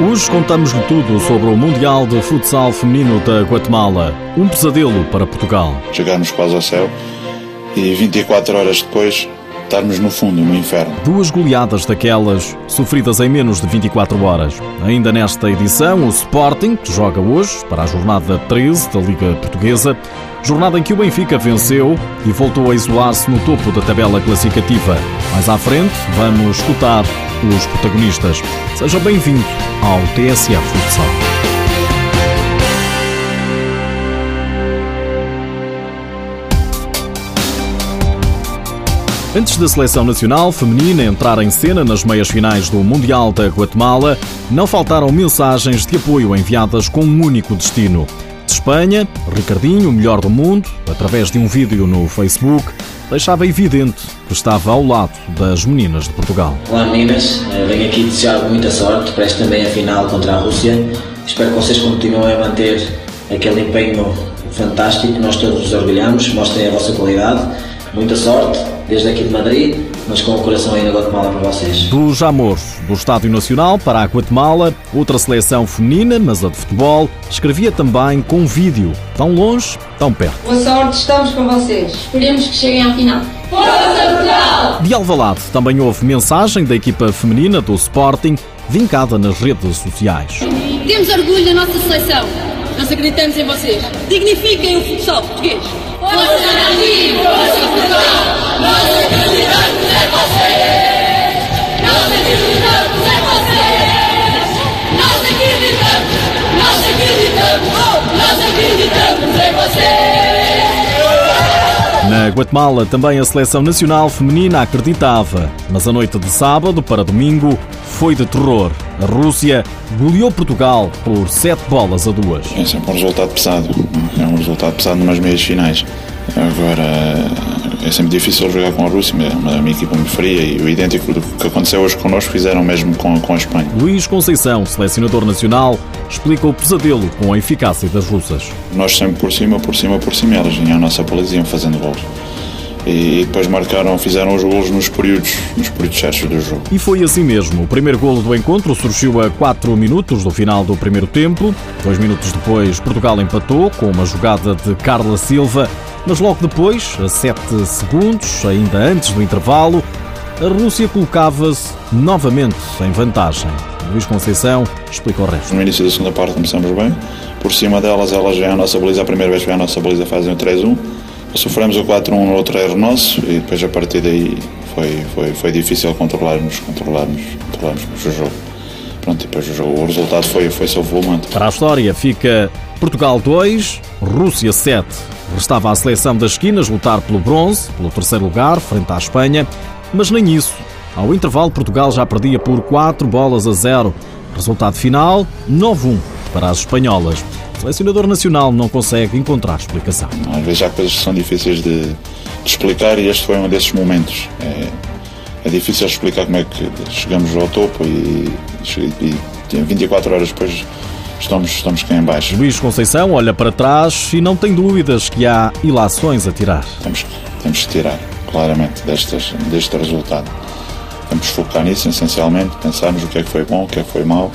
Hoje contamos-lhe tudo sobre o Mundial de Futsal Feminino da Guatemala. Um pesadelo para Portugal. Chegarmos quase ao céu e 24 horas depois estarmos no fundo, no inferno. Duas goleadas daquelas, sofridas em menos de 24 horas. Ainda nesta edição, o Sporting, que joga hoje para a jornada 13 da Liga Portuguesa, jornada em que o Benfica venceu e voltou a isolar-se no topo da tabela classificativa. Mais à frente, vamos escutar os protagonistas. Seja bem-vindo ao TSF Futsal. Antes da seleção nacional feminina entrar em cena nas meias finais do Mundial da Guatemala, não faltaram mensagens de apoio enviadas com um único destino. De Espanha, Ricardinho, o melhor do mundo, através de um vídeo no Facebook, deixava evidente que estava ao lado das meninas de Portugal. Olá meninas, eh, venho aqui desejar muita sorte para esta meia final contra a Rússia. Espero que vocês continuem a manter aquele empenho fantástico, nós todos nos orgulhamos, mostrem a vossa qualidade. Muita sorte, desde aqui de Madrid, mas com o coração aí na Guatemala para vocês. Do Jamor, do Estádio Nacional para a Guatemala, outra seleção feminina, mas a de futebol, escrevia também com vídeo, tão longe, tão perto. Boa sorte, estamos com vocês. Esperemos que cheguem à final. Força Portugal! De Alvalade também houve mensagem da equipa feminina do Sporting, vincada nas redes sociais. Temos orgulho da nossa seleção. Nós acreditamos em vocês. Dignifiquem o futsal português. Força Brasil! Força Na Guatemala também a seleção nacional feminina acreditava, mas a noite de sábado para domingo foi de terror. A Rússia goleou Portugal por 7 bolas a 2. É sempre um resultado pesado, é um resultado pesado numas meias finais. Agora, é sempre difícil jogar com a Rússia, é uma, equipa muito fria e o idêntico do que aconteceu hoje connosco fizeram mesmo com, com a Espanha. Luís Conceição, selecionador nacional, explica o pesadelo com a eficácia das russas. Nós sempre por cima, por cima, por cima, elas vinham à nossa baliza e iam fazendo gols. E, depois marcaram, fizeram os gols nos períodos, nos períodos certos do jogo. E foi assim mesmo. O primeiro golo do encontro surgiu a 4 minutos do final do primeiro tempo. Dois minutos depois, Portugal empatou com uma jogada de Carla Silva. Mas logo depois, a 7 segundos, ainda antes do intervalo, a Rússia colocava-se novamente em vantagem. Luís Conceição explica o resto. No início da segunda parte começamos bem. Por cima delas, elas vêm à nossa baliza. A primeira vez que vêm à nossa baliza fazem o 3-1. Sofremos o 4-1 no outro erro nosso e depois a partir daí foi, foi, foi difícil controlarmos, controlarmos, controlarmos o jogo. Pronto, depois o, resultado foi, foi self-volante. Para a história fica Portugal 2, Rússia 7. Restava à seleção das esquinas lutar pelo bronze, pelo terceiro lugar, frente à Espanha, mas nem isso. Ao intervalo, Portugal já perdia por 4 bolas a 0. Resultado final, 9-1 para as espanholas. O selecionador nacional não consegue encontrar explicação. Às vezes há coisas que são difíceis de, de explicar e este foi um desses momentos. É, é, difícil explicar como é que chegamos ao topo e, e, e 24 horas depois estamos, estamos cá em baixo. Luís Conceição olha para trás e não tem dúvidas que há ilações a tirar. Temos, temos que tirar, claramente, destes, deste resultado. Temos que focar nisso, essencialmente, pensarmos o que é que foi bom, o que é que foi mau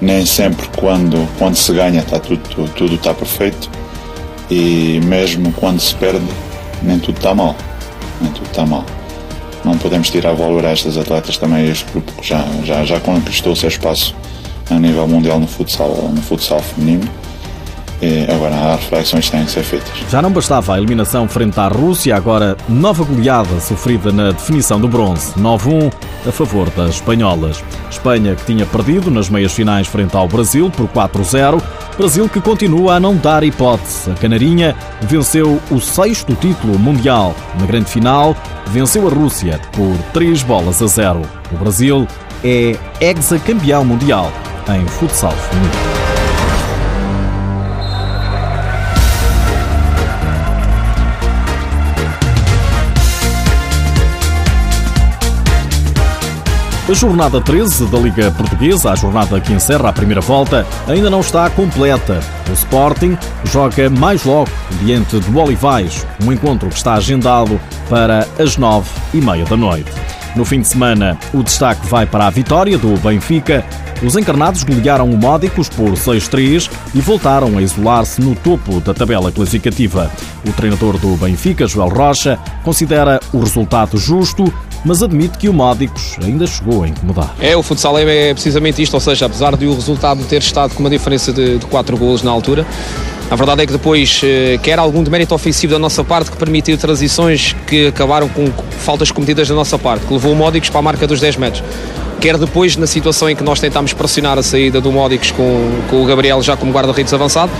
nem sempre quando, quando se ganha está tudo, tudo, tudo está perfeito e mesmo quando se perde nem tudo está mal. Nem tudo está mal. Não podemos tirar valor a estas atletas também, este grupo que já, já, já conquistou o seu espaço a nível mundial no futsal, no futsal feminino. E agora há reflexões que têm que ser feitas. Já não bastava a eliminação frente à Rússia, agora nova goleada sofrida na definição do bronze, 9-1 a favor das espanholas. Espanha que tinha perdido nas meias finais frente ao Brasil por 4-0, Brasil que continua a não dar hipótese. A Canarinha venceu o sexto título mundial. Na grande final, venceu a Rússia por 3 bolas a 0. O Brasil é ex-campeão mundial em futsal feminino. A jornada 13 da Liga Portuguesa, a jornada que encerra a primeira volta, ainda não está completa. O Sporting joga mais logo diante do Olivais, um encontro que está agendado para as nove e meia da noite. No fim de semana, o destaque vai para a vitória do Benfica Os encarnados golearam o Módicos por 6-3 e voltaram a isolar-se no topo da tabela classificativa. O treinador do Benfica, Joel Rocha, considera o resultado justo, mas admite que o Módicos ainda chegou a incomodar. É, o futsal é precisamente isto, ou seja, apesar de o resultado ter estado com uma diferença de, de 4 golos na altura, a verdade é que depois eh, quer algum demérito ofensivo da nossa parte que permitiu transições que acabaram com faltas cometidas da nossa parte, que levou o Módicos para a marca dos 10 metros quer depois na situação em que nós tentámos pressionar a saída do Módicos com, com o Gabriel já como guarda-redes avançado,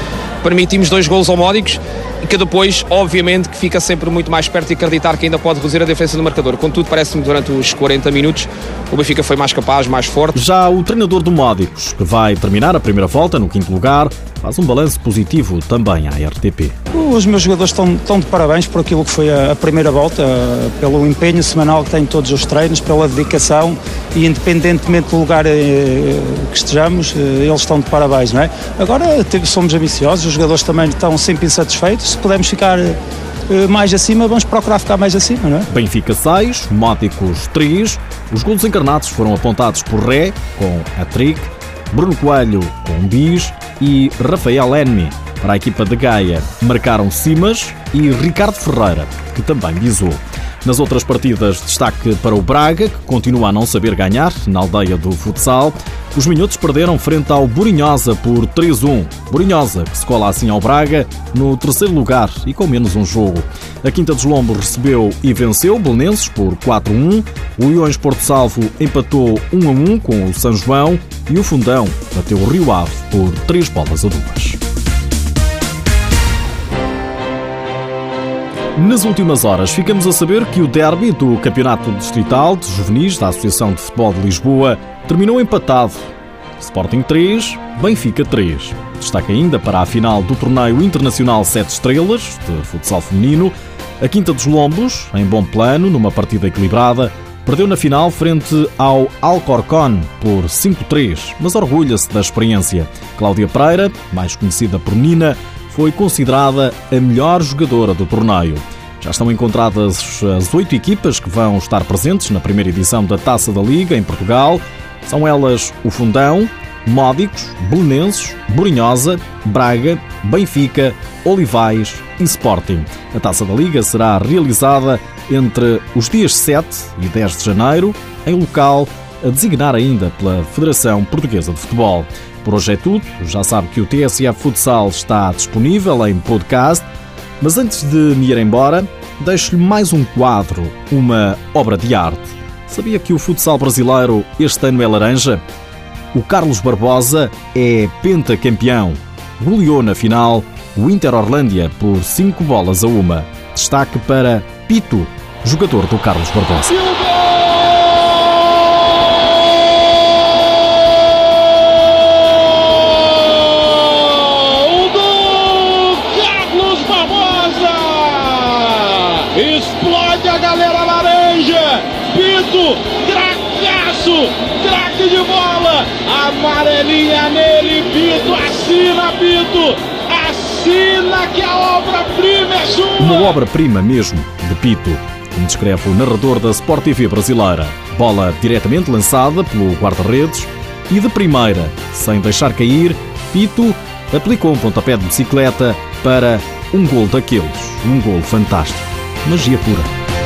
permitimos dois gols ao Módicos e que depois, obviamente, que fica sempre muito mais perto de acreditar que ainda pode reduzir a diferença do marcador. Contudo, parece-me que durante os 40 minutos o Benfica foi mais capaz, mais forte. Já o treinador do Módicos, que vai terminar a primeira volta no quinto lugar, faz um balanço positivo também à RTP. Os meus jogadores estão, estão de parabéns por aquilo que foi a, a, primeira volta, pelo empenho semanal que têm todos os treinos, pela dedicação e independentemente do lugar eh, que estejamos, eh, eles estão de parabéns, não é? Agora somos ambiciosos, os jogadores também estão sempre insatisfeitos, se pudermos ficar eh, mais acima, vamos procurar ficar mais acima, não é? Benfica 6, Móticos 3, os gols encarnados foram apontados por Ré, com a trick, Bruno Coelho com bis e Rafael Enmi para a equipa de Gaia marcaram Simas e Ricardo Ferreira, que também bisou. Nas outras partidas, destaque para o Braga, que continua a não saber ganhar na aldeia do futsal. Os minhotos perderam frente ao Burinhosa por 3-1. Burinhosa, que se cola assim ao Braga, no terceiro lugar e com menos um jogo. A Quinta dos Lombos recebeu e venceu Belenenses por 4-1. O Iões Porto Salvo empatou 1-1 com o São João e o Fundão bateu o Rio Ave por 3 bolas a 2. Nas últimas horas, ficamos a saber que o derby do Campeonato Distrital de Juvenis da Associação de Futebol de Lisboa terminou empatado. Sporting 3, Benfica 3. Destaque ainda para a final do Torneio Internacional 7 Estrelas de futsal feminino. A Quinta dos Lombos, em bom plano, numa partida equilibrada, perdeu na final frente ao Alcorcon por 5-3, mas orgulha-se da experiência. Cláudia Pereira, mais conhecida por Nina, foi considerada a melhor jogadora do torneio. Já estão encontradas as oito equipas que vão estar presentes na primeira edição da Taça da Liga em Portugal. São elas o Fundão, Módicos, Belenenses, Borinhosa, Braga, Benfica, Olivais e Sporting. A Taça da Liga será realizada entre os dias 7 e 10 de janeiro, em local a designar ainda pela Federação Portuguesa de Futebol. Por hoje é tudo. Já sabe que o TSF Futsal está disponível em podcast. Mas antes de me ir embora, deixo-lhe mais um quadro, uma obra de arte. Sabia que o futsal brasileiro este ano é laranja? O Carlos Barbosa é pentacampeão. Goleou na final o Inter Orlândia por 5 bolas a uma. Destaque para Pito, jogador do Carlos Barbosa. Cracaço, craque de bola. Amarelinha nele, Pito, assina, Pito. Assina que a obra-prima é sua. Uma obra-prima mesmo, de Pito. Como descreve o narrador da Sport TV brasileira. Bola diretamente lançada pelo guarda-redes e de primeira, sem deixar cair, Pito aplicou um pontapé de bicicleta para um gol daqueles. Um gol fantástico magia pura.